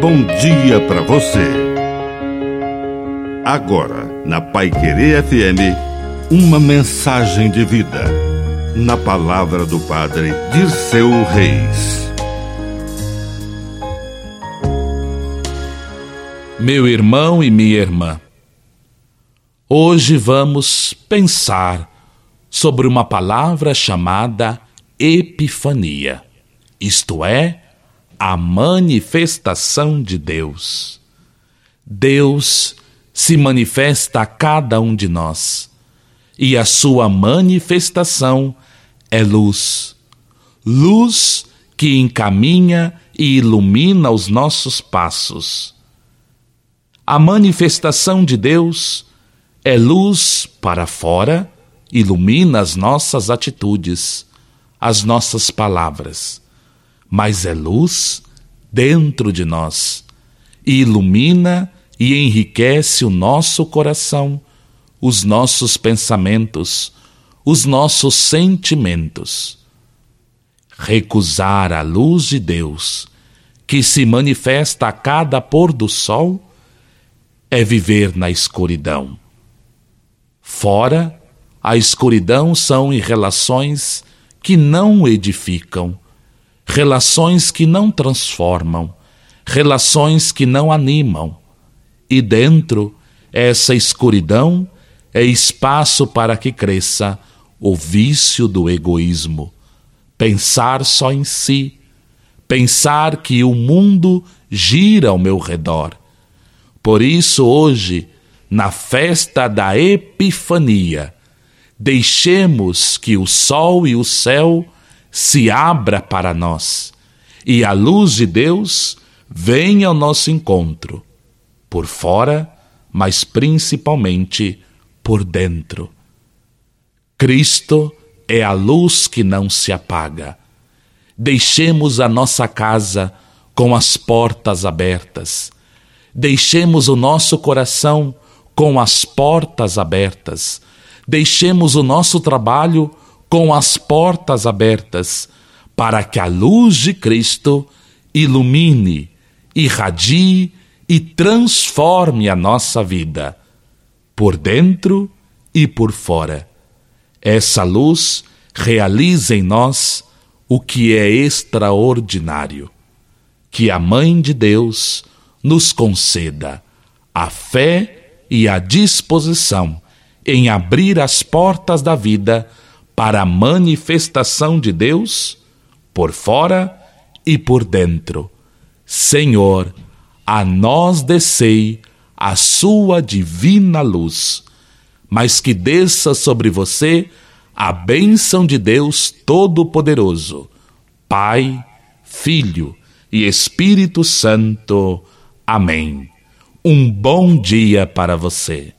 bom dia para você. Agora, na Pai Querer FM, uma mensagem de vida. Na palavra do Padre Dirceu Reis. Meu irmão e minha irmã, hoje vamos pensar sobre uma palavra chamada Epifania, isto é, a manifestação de Deus. Deus se manifesta a cada um de nós e a sua manifestação é luz. Luz que encaminha e ilumina os nossos passos. A manifestação de Deus é luz para fora, ilumina as nossas atitudes, as nossas palavras mas é luz dentro de nós e ilumina e enriquece o nosso coração, os nossos pensamentos, os nossos sentimentos. Recusar a luz de Deus, que se manifesta a cada pôr do sol, é viver na escuridão. Fora, a escuridão são em relações que não edificam, relações que não transformam, relações que não animam. E dentro, essa escuridão é espaço para que cresça o vício do egoísmo. Pensar só em si, pensar que o mundo gira ao meu redor. Por isso, hoje, na festa da Epifania, deixemos que o sol e o céu se abra para nós e a luz de Deus venha ao nosso encontro, por fora, mas principalmente por dentro. Cristo é a luz que não se apaga. Deixemos a nossa casa com as portas abertas. Deixemos o nosso coração com as portas abertas. Deixemos o nosso trabalho com as portas abertas, para que a luz de Cristo ilumine, irradie e transforme a nossa vida, por dentro e por fora. Essa luz realiza em nós o que é extraordinário. Que a Mãe de Deus nos conceda a fé e a disposição em abrir as portas da vida para a manifestação de Deus por fora e por dentro. Senhor, a nós descei a sua divina luz, mas que desça sobre você a bênção de Deus Todo-Poderoso, Pai, Filho e Espírito Santo. Amém. Um bom dia para você.